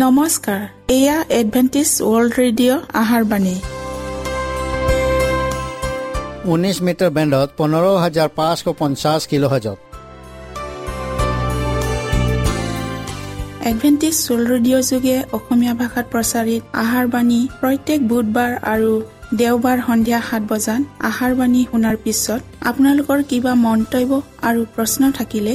নমস্কাৰ এয়া Adventist World radio আহাৰ বাণী। ঊনৈছ মিটাৰ বেণ্ডত পোন্ধৰ হাজাৰ পাঁচশ পঞ্চাছ কিলো হাজত এডভেণ্টিছ ৱৰ্ল্ড ৰেডিঅ' যোগে অসমীয়া ভাষাত প্ৰচাৰিত আহাৰ বাণী প্ৰত্যেক বুধবাৰ আৰু দেওবাৰ সন্ধিয়া সাত বজাত আহাৰ বাণী শুনাৰ পিছত আপোনালোকৰ কিবা মন্তব্য আৰু প্ৰশ্ন থাকিলে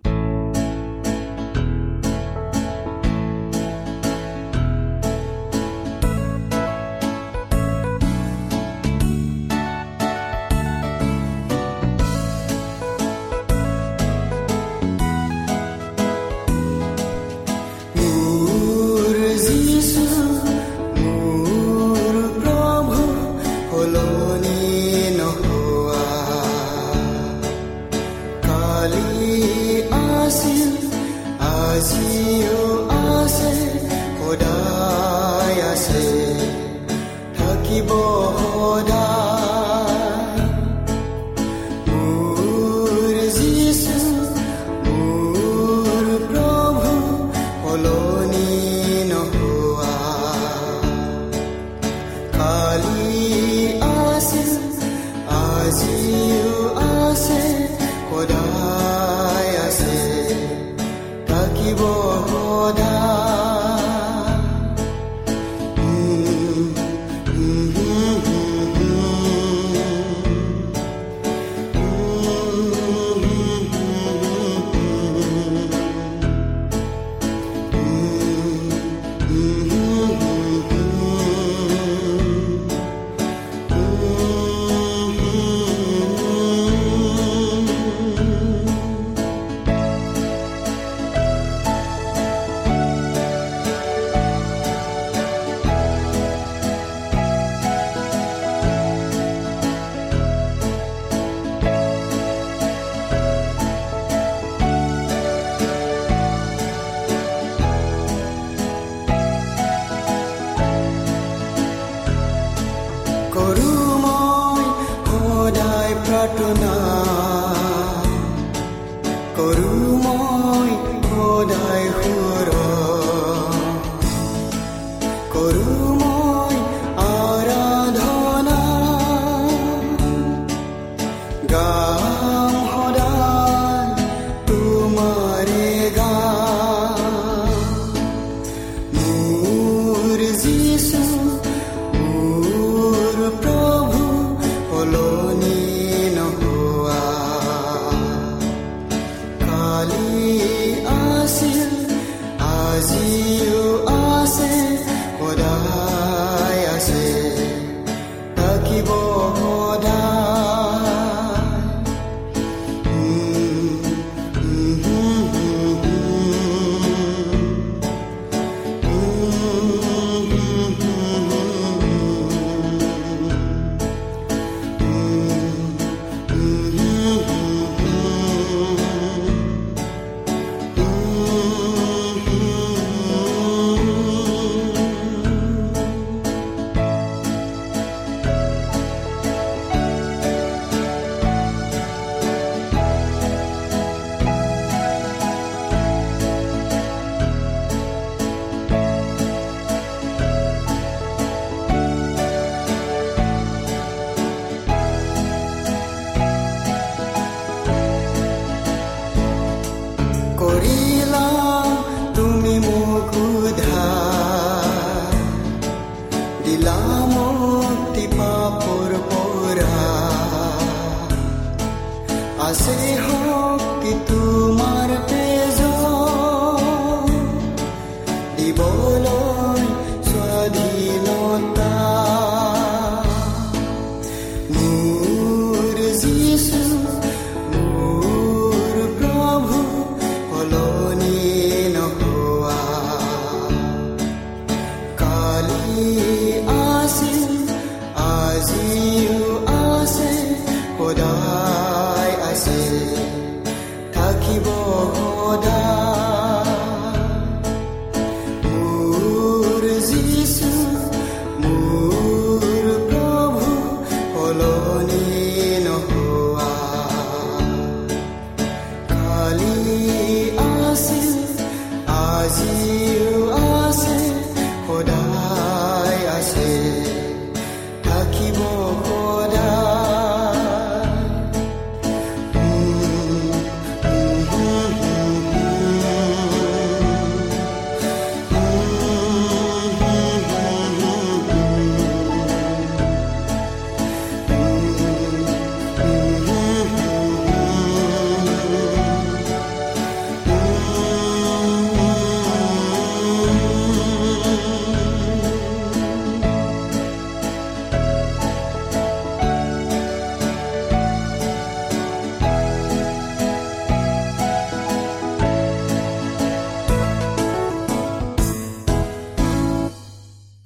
滝棒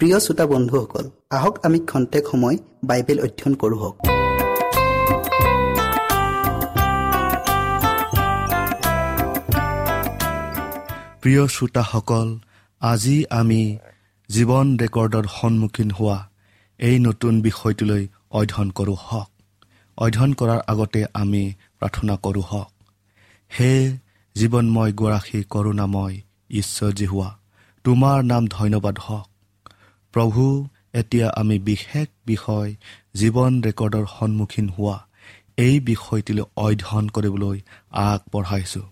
প্ৰিয় শ্ৰোতা বন্ধুসকল আহক আমি খন্তেক সময় বাইবেল অধ্যয়ন কৰোঁ প্ৰিয় শ্ৰোতাসকল আজি আমি জীৱন ৰেকৰ্ডৰ সন্মুখীন হোৱা এই নতুন বিষয়টোলৈ অধ্যয়ন কৰোঁ হওক। অধ্যয়ন কৰাৰ আগতে আমি প্ৰাৰ্থনা কৰোঁ হওক। হে জীৱনময় গৰাকী কৰোণাময় ঈশ্বৰজী হোৱা তোমাৰ নাম ধন্যবাদ হওক। প্ৰভু এতিয়া আমি বিশেষ বিষয় জীৱন ৰেকৰ্ডৰ সন্মুখীন হোৱা এই বিষয়টিলৈ অধ্যয়ন কৰিবলৈ আগবঢ়াইছোঁ।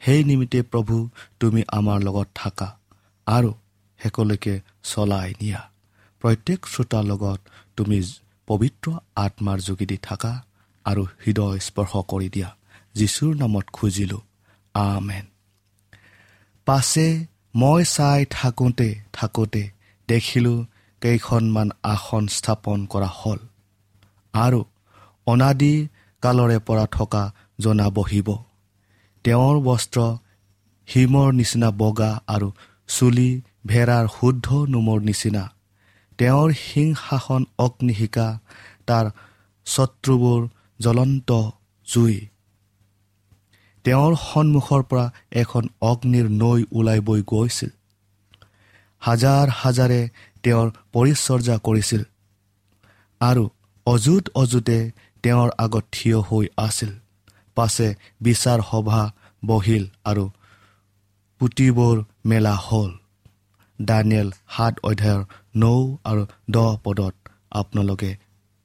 সেই নিমিত্তে প্ৰভু তুমি আমাৰ লগত থাকা আৰু শেষলৈকে চলাই নিয়া। প্ৰত্যেক শ্ৰোতাৰ লগত তুমি পবিত্ৰ আত্মাৰ যোগেদি থাকা আৰু হৃদয় স্পৰ্শ কৰি দিয়া। যীশুৰ নামত খুজিলোঁ আমেন। পাছে মই চাই থাকোঁতে থাকোঁতে দেখিলোঁ কেইখনমান আসন স্থাপন কৰা হ'ল আৰু অনাদি কালৰে পৰা থকা জনা বহিব। তেওঁৰ বস্ত্ৰ হিমৰ নিচিনা বগা আৰু চুলি ভেড়াৰ শুদ্ধ নোমৰ নিচিনা। তেওঁৰ সিংহাসন অগ্নিশিকা তাৰ শত্ৰুবোৰ জ্বলন্ত জুই। তেওঁৰ সন্মুখৰ পৰা এখন অগ্নিৰ নৈ ওলাই বৈ গৈছিল। হাজাৰ হাজাৰে তেওঁৰ পৰিচৰ্যা কৰিছিল আৰু অযুত অযুতে তেওঁৰ আগত থিয় হৈ আছিল। পাছে বিচাৰ সভা বহিল আৰু পুতিবোৰ মেলা হ'ল। দানিয়েল সাত অধ্যায়ৰ নৌ আৰু দহ পদত আপোনালোকে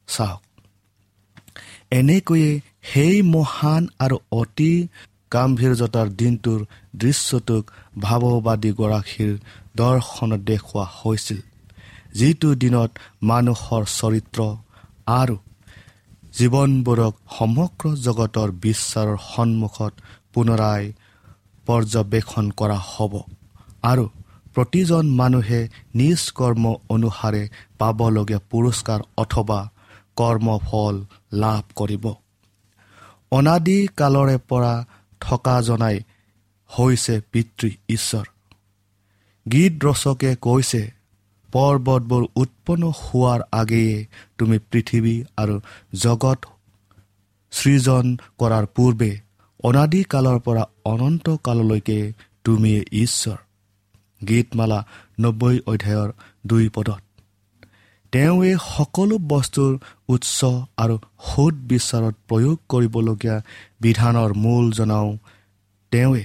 চাওক। এনেকৈয়ে সেই মহান আৰু অতি গাম্ভীৰ্যতাৰ দিনটোৰ দৃশ্যটোক ভাৱবাদীগৰাকীৰ দৰ্শনত দেখুওৱা হৈছিল। যিটো দিনত মানুহৰ চৰিত্ৰ আৰু জীৱনবোৰক সমগ্ৰ জগতৰ বিশ্বাৰৰ সন্মুখত পুনৰাই পৰ্যবেক্ষণ কৰা হ'ব আৰু প্ৰতিজন মানুহে নিজ কৰ্ম অনুসাৰে পাবলগীয়া পুৰস্কাৰ অথবা কৰ্মফল লাভ কৰিব। অনাদি কালৰে পৰা থকা জনাই হৈছে পিতৃ ঈশ্বৰ। গীত ৰচকে কৈছে পৰ্বতবোৰ উৎপন্ন হোৱাৰ আগেয়ে তুমি পৃথিৱী আৰু জগত সৃজন কৰাৰ পূৰ্বে অনাদি কালৰ পৰা অনন্ত কাললৈকে তুমিয়ে ঈশ্বৰ। গীতমালা নব্বৈ অধ্যায়ৰ দুই পদত তেওঁৱে সকলো বস্তুৰ উৎস আৰু সোধ বিচাৰত প্ৰয়োগ কৰিবলগীয়া বিধানৰ মূল জনাওঁ তেওঁৱে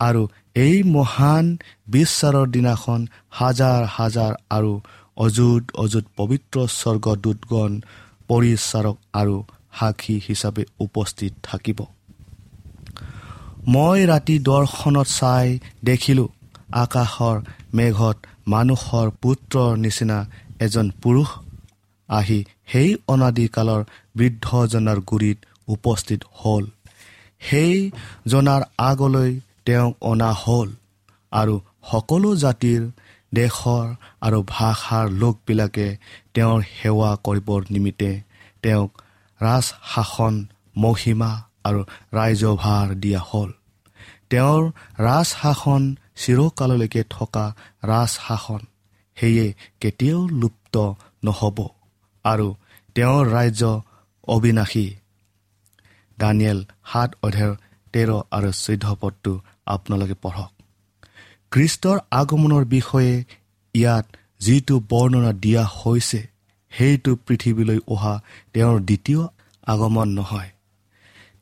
আৰু এই মহান বিশ্বাৰৰ দিনাখন হাজাৰ হাজাৰ আৰু অযুত অযুত পবিত্ৰ স্বৰ্গদূতগণ পৰিচাৰক আৰু সাক্ষী হিচাপে উপস্থিত থাকিব। মই ৰাতি দৰ্শনত চাই দেখিলোঁ আকাশৰ মেঘত মানুহৰ পুত্ৰৰ নিচিনা এজন পুৰুষ আহি সেই অনাদিকালৰ বৃদ্ধজনাৰ গুৰিত উপস্থিত হ'ল। সেই জনাৰ আগলৈ তেওঁক অনা হ'ল আৰু সকলো জাতিৰ দেশৰ আৰু ভাষাৰ লোকবিলাকে তেওঁৰ সেৱা কৰিবৰ নিমিত্তে তেওঁক ৰাজশাসন মহিমা আৰু ৰাজ্যভাৰ দিয়া হ'ল। তেওঁৰ ৰাজশাসন চিৰকাললৈকে থকা ৰাজশাসন সেয়ে কেতিয়াও লুপ্ত নহ'ব আৰু তেওঁৰ ৰাজ্য অবিনাশী। দানিয়েল সাত অধ্যায়ৰ তেৰ আৰু চৈধ্য পদটো আপোনালোকে পঢ়ক। খ্ৰীষ্টৰ আগমনৰ বিষয়ে ইয়াত যিটো বৰ্ণনা দিয়া হৈছে সেইটো পৃথিৱীলৈ অহা তেওঁৰ দ্বিতীয় আগমন নহয়।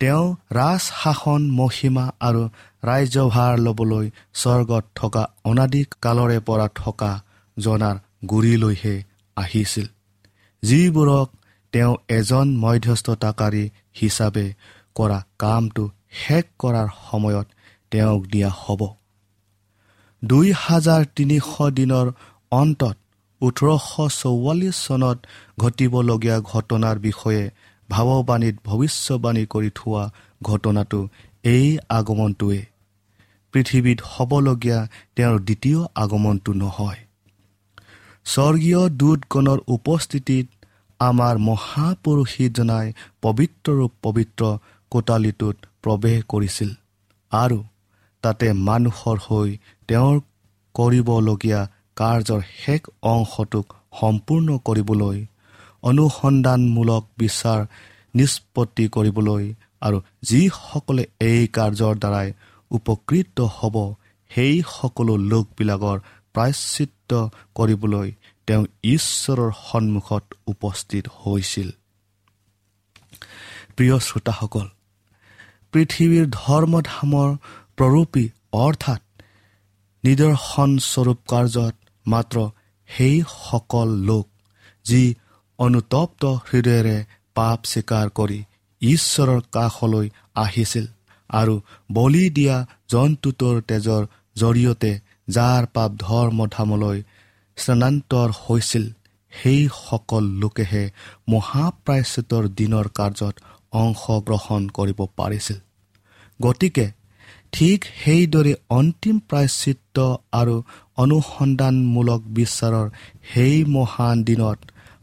তেওঁ ৰাজশাসন মহিমা আৰু ৰাজ্যভাৰ ল'বলৈ স্বৰ্গত থকা অনাদি কালৰে পৰা থকা জনাৰ গুৰিলৈহে আহিছিল যিবোৰক তেওঁ এজন মধ্যস্থতাকাৰী হিচাপে কৰা কামটো শেষ কৰাৰ সময়ত তেওঁক দিয়া হ'ব। দুই হাজাৰ তিনিশ দিনৰ অন্তত ওঠৰশ চৌৱাল্লিছ চনত ঘটিবলগীয়া ঘটনাৰ বিষয়ে ভাৱবাণীত ভৱিষ্যবাণী কৰি থোৱা ঘটনাটো এই আগমনটোৱে। পৃথিৱীত হ'বলগীয়া তেওঁৰ দ্বিতীয় আগমনটো নহয়। স্বৰ্গীয় দূতগণৰ উপস্থিতিত আমাৰ মহাপুৰুষীজনাই পবিত্ৰ পবিত্ৰ কোটালিটোত প্ৰৱেশ কৰিছিল আৰু তাতে মানুহৰ হৈ তেওঁৰ কৰিবলগীয়া কাৰ্যৰ শেষ অংশটোক সম্পূৰ্ণ কৰিবলৈ অনুসন্ধানমূলক বিচাৰ নিষ্পত্তি কৰিবলৈ আৰু যিসকলে এই কাৰ্যৰ দ্বাৰাই উপকৃত হ'ব সেই সকলো লোকবিলাকৰ প্ৰায়চিত্ৰ কৰিবলৈ তেওঁ ঈশ্বৰৰ সন্মুখত উপস্থিত হৈছিল। প্ৰিয় শ্ৰোতাসকল পৃথিৱীৰ ধৰ্মধামৰ প্ৰৰূপী অৰ্থাৎ নিদৰ্শনস্বৰূপ কাৰ্যত মাত্ৰ সেইসকল লোক যি অনুতপ্ত হৃদয়েৰে পাপ স্বীকাৰ কৰি ঈশ্বৰৰ কাষলৈ আহিছিল আৰু বলি দিয়া জন্তুটোৰ তেজৰ জৰিয়তে যাৰ পাপ ধৰ্মধামলৈ স্থানান্তৰ হৈছিল সেইসকল লোকেহে মহাপ্ৰায়চিতৰ দিনৰ কাৰ্যত অংশগ্ৰহণ কৰিব পাৰিছিল। গতিকে ঠিক সেইদৰে অন্তিম প্ৰায়চিত্ৰ আৰু অনুসন্ধানমূলক বিচাৰৰ সেই মহান দিনত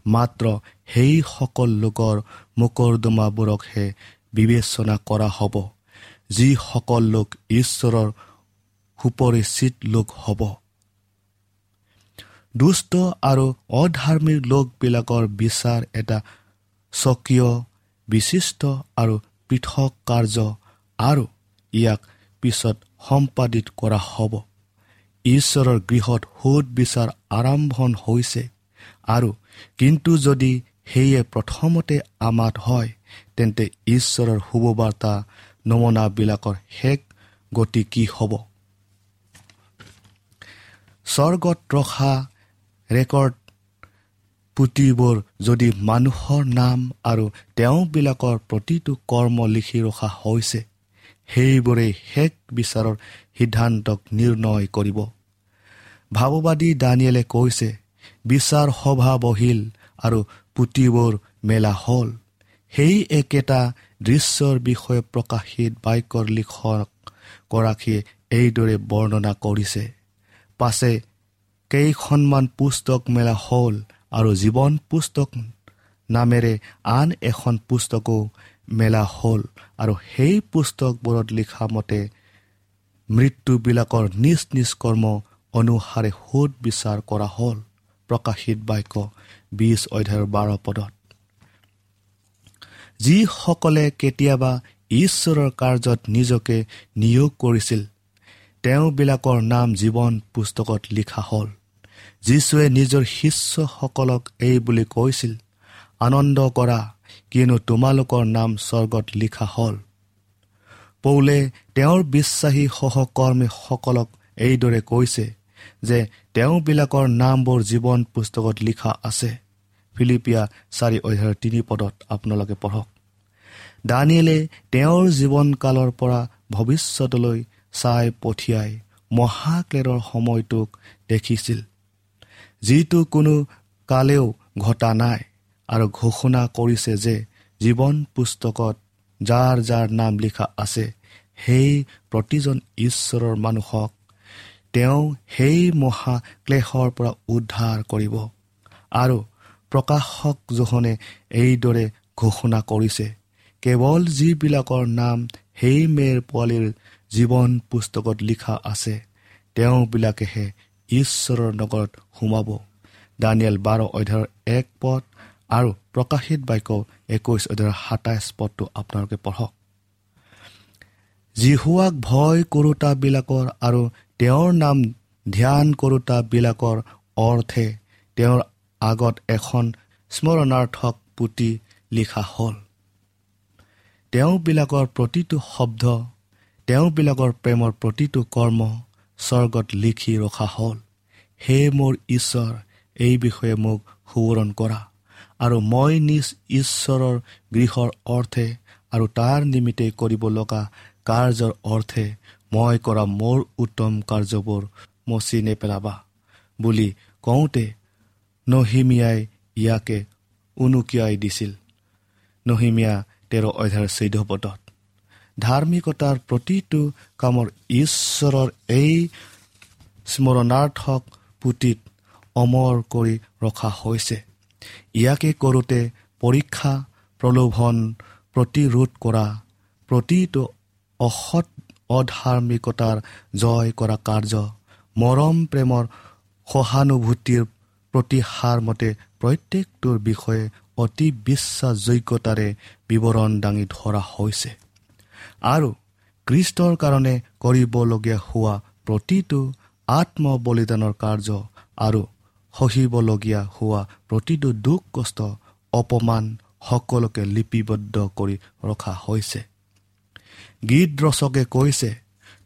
মাত্ৰ সেইসকল লোকৰ মোকৰ্দমাবোৰকহে বিবেচনা কৰা হ'ব যিসকল লোক ঈশ্বৰৰ সুপৰিচিত লোক হ'ব। দুষ্ট আৰু অধাৰ্মিক লোকবিলাকৰ বিচাৰ এটা স্বকীয় বিশিষ্ট আৰু পৃথক কাৰ্য আৰু ইয়াক পিছত সম্পাদিত কৰা হ'ব। ঈশ্বৰৰ গৃহত সোধ বিচাৰ আৰম্ভণ হৈছে। আৰু কিন্তু যদি সেয়ে প্ৰথমতে আমাত হয় তেন্তে ঈশ্বৰৰ শুভবাৰ্তা নমুনাবিলাকৰ শেষ গতি কি হ'ব? স্বৰ্গত ৰখা ৰেকৰ্ড পুথিবোৰ যদি মানুহৰ নাম আৰু তেওঁবিলাকৰ প্ৰতিটো কৰ্ম লিখি ৰখা হৈছে সেইবোৰেই শেষ বিচাৰৰ সিদ্ধান্তক নিৰ্ণয় কৰিব। ভাৱবাদী দানিয়েলে কৈছে বিচাৰ সভা বহিল আৰু পুথিবোৰ মেলা হ'ল। সেই একেটা দৃশ্যৰ বিষয়ে প্ৰকাশিত বাক্যৰ লিখকগৰাকীয়ে এইদৰে বৰ্ণনা কৰিছে। পাছে কেইখনমান পুস্তক মেলা হ'ল আৰু জীৱন পুস্তক নামেৰে আন এখন পুস্তকো মেলা হ'ল আৰু সেই পুস্তকবোৰত লিখা মতে মৃত্যুবিলাকৰ নিজ নিজ কৰ্ম অনুসাৰে সোধ বিচাৰ কৰা হ'ল প্ৰকাশিত বাক্য বিছ অধ্যায়ৰ বাৰ পদত। যিসকলে কেতিয়াবা ঈশ্বৰৰ কাৰ্যত নিজকে নিয়োগ কৰিছিল তেওঁবিলাকৰ নাম জীৱন পুস্তকত লিখা হ'ল। যীশুৱে নিজৰ শিষ্যসকলক এই বুলি কৈছিল আনন্দ কৰা কিয়নো তোমালোকৰ নাম স্বৰ্গত লিখা হ'ল। পৌলে তেওঁৰ বিশ্বাসী সহকৰ্মীসকলক এইদৰে কৈছে যে তেওঁবিলাকৰ নামবোৰ জীৱন পুস্তকত লিখা আছে। ফিলিপিয়া চাৰি অধ্যায়ৰ তিনি পদত আপোনালোকে পঢ়ক। দানিয়েলে তেওঁৰ জীৱনকালৰ পৰা ভৱিষ্যতলৈ চাই পঠিয়াই মহাক্লেৰৰ সময়টোক দেখিছিল। যিটো কোনো কালেও ঘটা নাই। আৰু ঘোষণা কৰিছে যে জীৱন পুস্তকত যাৰ যাৰ নাম লিখা আছে সেই প্ৰতিজন ঈশ্বৰৰ মানুহক তেওঁ সেই মহাক্লেশৰ পৰা উদ্ধাৰ কৰিব। আৰু প্ৰকাশক জোহনে এইদৰে ঘোষণা কৰিছে কেৱল যিবিলাকৰ নাম সেই মেৰ পোৱালীৰ জীৱন পুস্তকত লিখা আছে তেওঁবিলাকেহে ঈশ্বৰৰ নগৰত সোমাব। দানিয়েল বাৰ অধ্যায়ৰ এক পদ আৰু প্ৰকাশিত বাক্য একৈছ অধ্যায়ৰ সাতাইছ পদটো আপোনালোকে পঢ়ক। জিহুৱাক ভয় কৰোতাবিলাকৰ আৰু তেওঁৰ নাম ধ্যান কৰোতাবিলাকৰ অৰ্থে তেওঁৰ আগত এখন স্মৰণাৰ্থক পুতি লিখা হ'ল। তেওঁবিলাকৰ প্ৰতিটো শব্দ তেওঁবিলাকৰ প্ৰেমৰ প্ৰতিটো কৰ্ম স্বৰ্গত লিখি ৰখা হ'ল। হে মোৰ ঈশ্বৰ এই বিষয়ে মোক সোঁৱৰণ কৰা। আৰু মই নিজ ঈশ্বৰৰ গৃহৰ অৰ্থে আৰু তাৰ নিমিত্তে কৰিব লগা কাৰ্যৰ অৰ্থে মই কৰা মোৰ উত্তম কাৰ্যবোৰ মচি নেপেলাবা বুলি কওঁতে নহিমিয়াই ইয়াকে উনুকিয়াই দিছিল। নহিমীয়া তেৰ অধ্যায়ৰ চৈধ্য পদত ধাৰ্মিকতাৰ প্ৰতিটো কামৰ ঈশ্বৰৰ এই স্মৰণাৰ্থক পুতিত অমৰ কৰি ৰখা হৈছে। ইয়াকে কৰোঁতে পৰীক্ষা প্ৰলোভন প্ৰতিৰোধ কৰা প্ৰতিটো অসৎ অধাৰ্মিকতাৰ জয় কৰা কাৰ্য মৰম প্ৰেমৰ সহানুভূতিৰ প্ৰতিহাৰ মতে প্ৰত্যেকটোৰ বিষয়ে অতি বিশ্বাসযোগ্যতাৰে বিৱৰণ দাঙি ধৰা হৈছে। আৰু কৃষ্টৰ কাৰণে কৰিবলগীয়া হোৱা প্ৰতিটো আত্ম বলিদানৰ কাৰ্য আৰু সহিবলগীয়া হোৱা প্ৰতিটো দুখ কষ্ট অপমান সকলোকে লিপিবদ্ধ কৰি ৰখা হৈছে। গীত ৰচকে কৈছে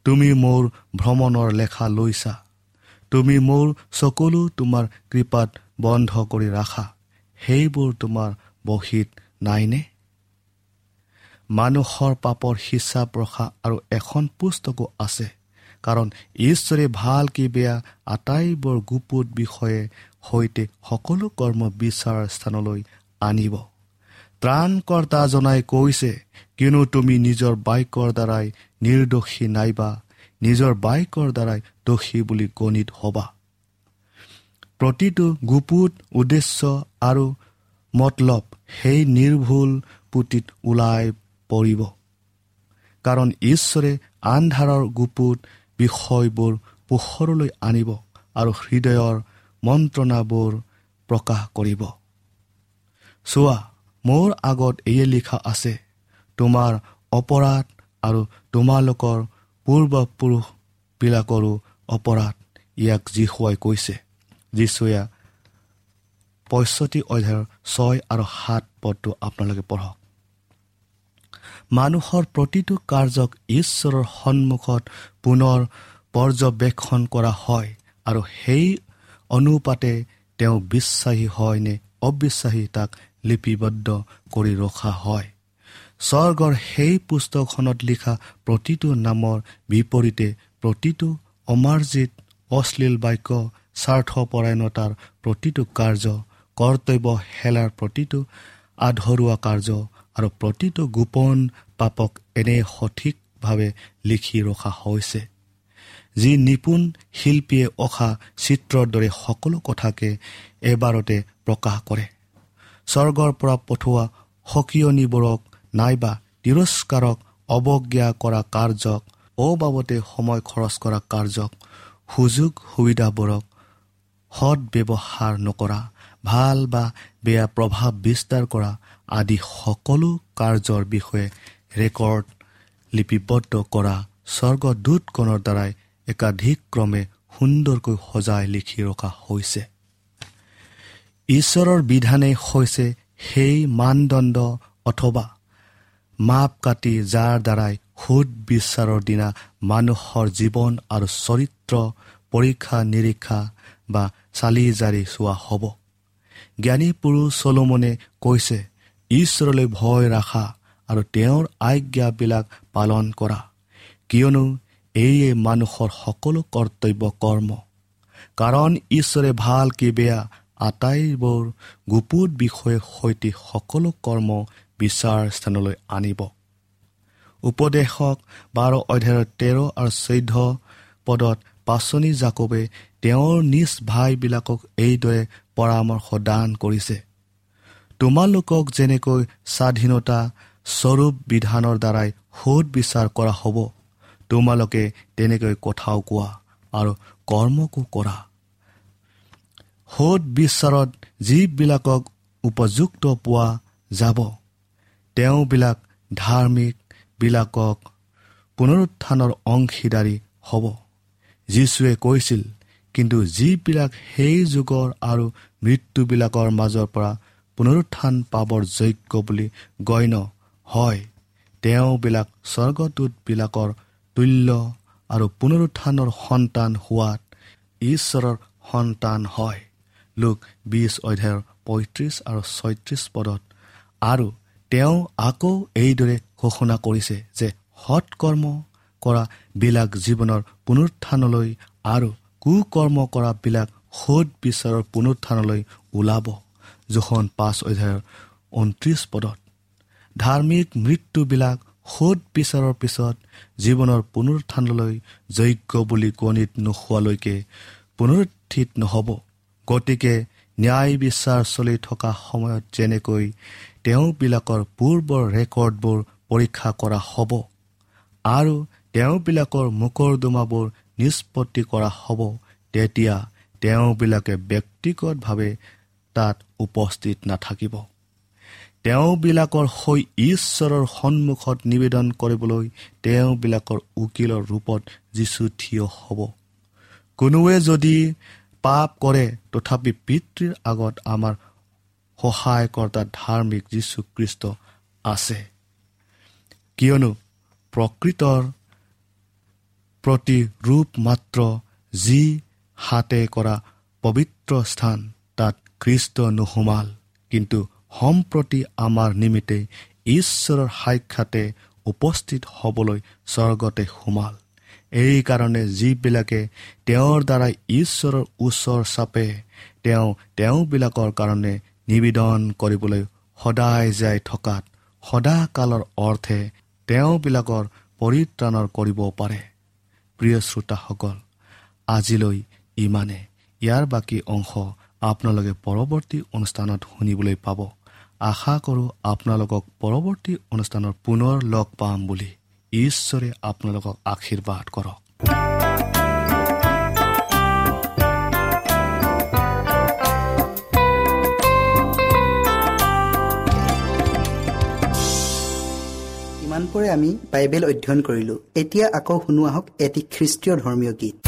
তুমি মোৰ ভ্ৰমণৰ লেখা লৈছা। তুমি মোৰ চকুলো তোমাৰ কৃপাত বন্ধ কৰি ৰাখা। সেইবোৰ তোমাৰ বহীত নাইনে? মানুহৰ পাপৰ হিচাপ ৰখা আৰু এখন পুস্তকো আছে। কাৰণ ঈশ্বৰে ভাল কি বেয়া আটাইবোৰ গুপুত বিষয়ে সৈতে সকলো কৰ্ম বিচাৰ স্থানলৈ আনিব। ত্ৰাণকৰ্তা জনাই কৈছে কিয়নো তুমি নিজৰ বাইকৰ দ্বাৰাই নিৰ্দোষী নাইবা নিজৰ বাইকৰ দ্বাৰাই দোষী বুলি গণিত হবা। প্ৰতিটো গুপুত উদ্দেশ্য আৰু মতলব সেই নিৰ্ভুল পুতিত ওলাই পৰিব। কাৰণ ঈশ্বৰে আন্ধাৰৰ গুপুত বিষয়বোৰ পোহৰলৈ আনিব আৰু হৃদয়ৰ মন্ত্ৰণাবোৰ প্ৰকাশ কৰিব। চোৱা মোৰ আগত এয়ে লিখা আছে তোমাৰ অপৰাধ আৰু তোমালোকৰ পূৰ্বপুৰুষবিলাকৰো অপৰাধ ইয়াক যীশুৱাই কৈছে। যীশুৱে পঁয়ষষ্ঠি অধ্যায়ৰ ছয় আৰু সাত পদটো আপোনালোকে পঢ়ক। মানুহৰ প্ৰতিটো কাৰ্যক ঈশ্বৰৰ সন্মুখত পুনৰ পৰ্যবেক্ষণ কৰা হয় আৰু সেই অনুপাতে তেওঁ বিশ্বাসী হয় নে অবিশ্বাসী তাক লিপিবদ্ধ কৰি ৰখা হয়। স্বৰ্গৰ সেই পুস্তকখনত লিখা প্ৰতিটো নামৰ বিপৰীতে প্ৰতিটো অমাৰ্জিত অশ্লীল বাক্য স্বাৰ্থপৰায়ণতাৰ প্ৰতিটো কাৰ্য কৰ্তব্য হেলাৰ প্ৰতিটো আধৰুৱা কাৰ্য আৰু প্ৰতিটো গোপন পাপক এনে সঠিকভাৱে লিখি ৰখা হৈছে। যি নিপুণ শিল্পীয়ে অখা চিত্ৰৰ দৰে সকলো কথাকে এবাৰতে প্ৰকাশ কৰে। স্বৰ্গৰ পৰা পঠোৱা সকিয়নিবোৰক নাইবা তিৰস্কাৰক অৱজ্ঞা কৰা কাৰ্যক অবাবতে সময় খৰচ কৰা কাৰ্যক সুযোগ সুবিধাবোৰক সৎ ব্যৱহাৰ নকৰা ভাল বা বেয়া প্ৰভাৱ বিস্তাৰ কৰা আদি সকলো কাৰ্যৰ বিষয়ে ৰেকৰ্ড লিপিবদ্ধ কৰা স্বৰ্গদূতগণৰ দ্বাৰাই একাধিকক্ৰমে সুন্দৰকৈ সজাই লিখি ৰখা হৈছে। ঈশ্বৰৰ বিধানে হৈছে সেই মানদণ্ড অথবা মাপ কাটি যাৰ দ্বাৰাই সুদ বিচাৰৰ দিনা মানুহৰ জীৱন আৰু চৰিত্ৰ পৰীক্ষা নিৰীক্ষা বা চালি জাৰি চোৱা হ'ব। জ্ঞানী পুৰুষ চলোমনে কৈছে ঈশ্বৰলৈ ভয় ৰাখা আৰু তেওঁৰ আজ্ঞাবিলাক পালন কৰা। কিয়নো এইয়ে মানুহৰ সকলো কৰ্তব্য কৰ্ম। কাৰণ ঈশ্বৰে ভাল কি বেয়া আটাইবোৰ গুপুত বিষয়ে সৈতে সকলো কৰ্ম বিচাৰ স্থানলৈ আনিব। উপদেশক বাৰ অধ্যায়ৰ তেৰ আৰু চৈধ্য পদত পাচনি জাকবে তেওঁৰ নিজ ভাইবিলাকক এইদৰে পৰামৰ্শ দান কৰিছে। তোমালোকক যেনেকৈ স্বাধীনতা স্বৰূপ বিধানৰ দ্বাৰাই সোধ বিচাৰ কৰা হ'ব তোমালোকে তেনেকৈ কথাও কোৱা আৰু কৰ্মকো কৰা। সোধ বিচাৰত যিবিলাকক উপযুক্ত পোৱা যাব তেওঁবিলাক ধাৰ্মিকবিলাকক পুনৰুত্থানৰ অংশীদাৰী হ'ব। যীশুৱে কৈছিল কিন্তু যিবিলাক সেই যুগৰ আৰু মৃত্যুবিলাকৰ মাজৰ পৰা পুনৰুত্থান পাবৰ যোগ্য বুলি গণ্য হয় তেওঁবিলাক স্বৰ্গদূতবিলাকৰ তুল্য আৰু পুনৰুত্থানৰ সন্তান হোৱাত ঈশ্বৰৰ সন্তান হয় লোক বিছ অধ্যায়ৰ পঁয়ত্ৰিছ আৰু ছয়ত্ৰিছ পদত আৰু তেওঁ আকৌ এইদৰে ঘোষণা কৰিছে যে সৎকৰ্ম কৰাবিলাক জীৱনৰ পুনৰুত্থানলৈ আৰু কুকৰ্ম কৰাবিলাক সোধ বিচাৰৰ পুনৰুত্থানলৈ ওলাব। জোখন পাঁচ অধ্যায়ৰ ঊনত্ৰিছ পদত ধাৰ্মিক মৃত্যুবিলাক সোধ বিচাৰৰ পিছত জীৱনৰ পুনৰুত্থানলৈ যোগ্য বুলি গণিত নোহোৱালৈকে পুনৰুত্থিত নহ'ব। গতিকে ন্যায় বিচাৰ চলি থকা সময়ত যেনেকৈ তেওঁবিলাকৰ পূৰ্বৰ ৰেকৰ্ডবোৰ পৰীক্ষা কৰা হ'ব আৰু তেওঁবিলাকৰ মোকৰ্দমাবোৰ নিষ্পত্তি কৰা হ'ব। তেতিয়া তেওঁবিলাকে ব্যক্তিগতভাৱে তাত উপস্থিত নাথাকিব। তেওঁবিলাকৰ হৈ ঈশ্বৰৰ সন্মুখত নিবেদন কৰিবলৈ তেওঁবিলাকৰ উকিলৰ ৰূপত যীশু থিয় হ'ব। কোনোৱে যদি পাপ কৰে তথাপি পিতৃৰ আগত আমাৰ সহায়কৰ্তা ধাৰ্মিক যীশুখ্ৰীষ্ট আছে। কিয়নো প্ৰকৃতৰ প্ৰতি ৰূপ মাত্ৰ যি হাতে কৰা পবিত্ৰ স্থান তাত খ্ৰীষ্ট নোসোমাল। কিন্তু সম্প্ৰতি আমাৰ নিমিত্তে ঈশ্বৰৰ সাক্ষাতে উপস্থিত হ'বলৈ স্বৰ্গতে সোমাল। এইকাৰণে যিবিলাকে তেওঁৰ দ্বাৰাই ঈশ্বৰৰ ওচৰ চাপে তেওঁ তেওঁবিলাকৰ কাৰণে নিবেদন কৰিবলৈ সদায় যাই থকাত সদাকালৰ অৰ্থে তেওঁবিলাকৰ পৰিত্ৰাণৰ কৰিব পাৰে। প্ৰিয় শ্ৰোতাসকল আজিলৈ ইমানে। ইয়াৰ বাকী অংশ আপোনালোকে পৰৱৰ্তী অনুষ্ঠানত শুনিবলৈ পাব। আশা কৰোঁ আপোনালোকক পৰৱৰ্তী অনুষ্ঠানত পুনৰ লগ পাম বুলি। ঈশ্বৰে আপোনালোকক আশীৰ্বাদ কৰক। ইমানপুৰে আমি বাইবেল অধ্যয়ন কৰিলো এতিয়া আকৌ শুনো আহক এটি খ্ৰীষ্টীয় ধৰ্মীয় গীত।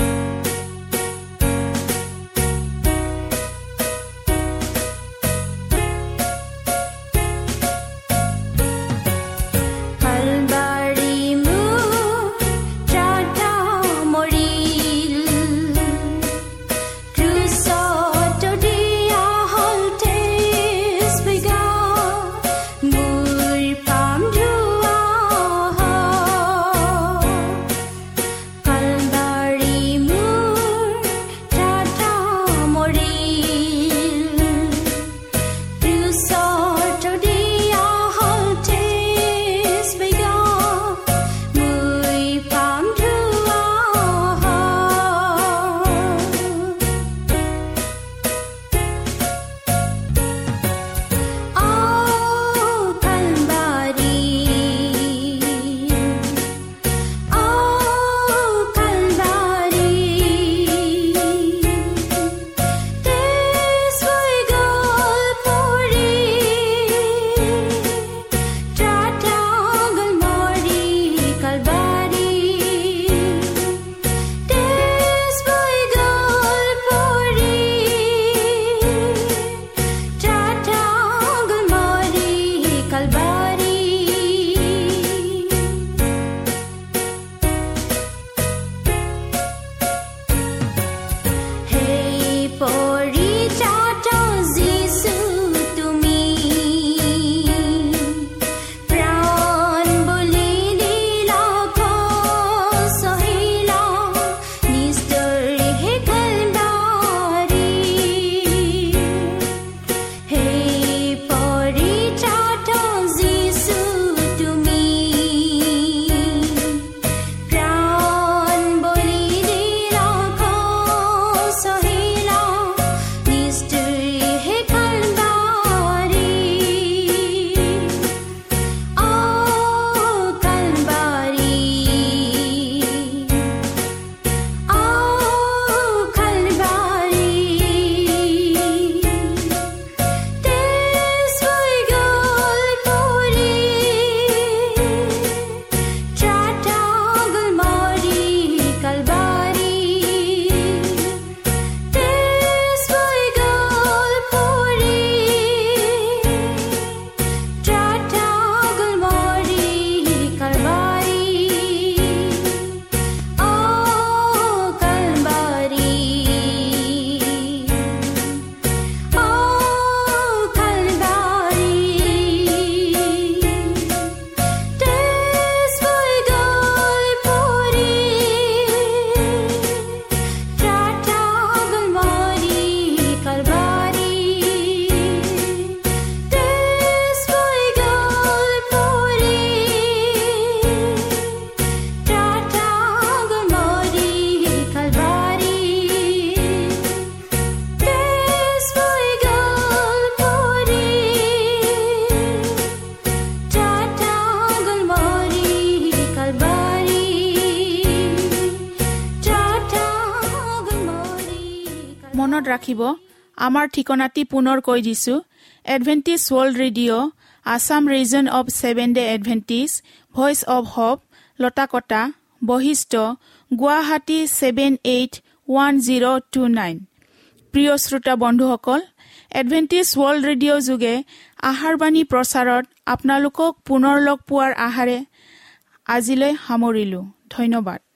ৰাখিব। আমাৰ ঠিকনাটি পুনৰ কৈ দিছোঁ। Adventist world radio Assam region of seven day Adventist voice of hope Latakata Basistha Guwahati seven eight one zero two nine প্ৰিয় শ্ৰোতা বন্ধুসকল এডভেণ্টিজ ৱৰ্ল্ড ৰেডিঅ' যোগে আহাৰবাণী প্ৰচাৰত আপোনালোকক পুনৰ লগ পোৱাৰ আহাৰে আজিলৈ সামৰিলোঁ। ধন্যবাদ।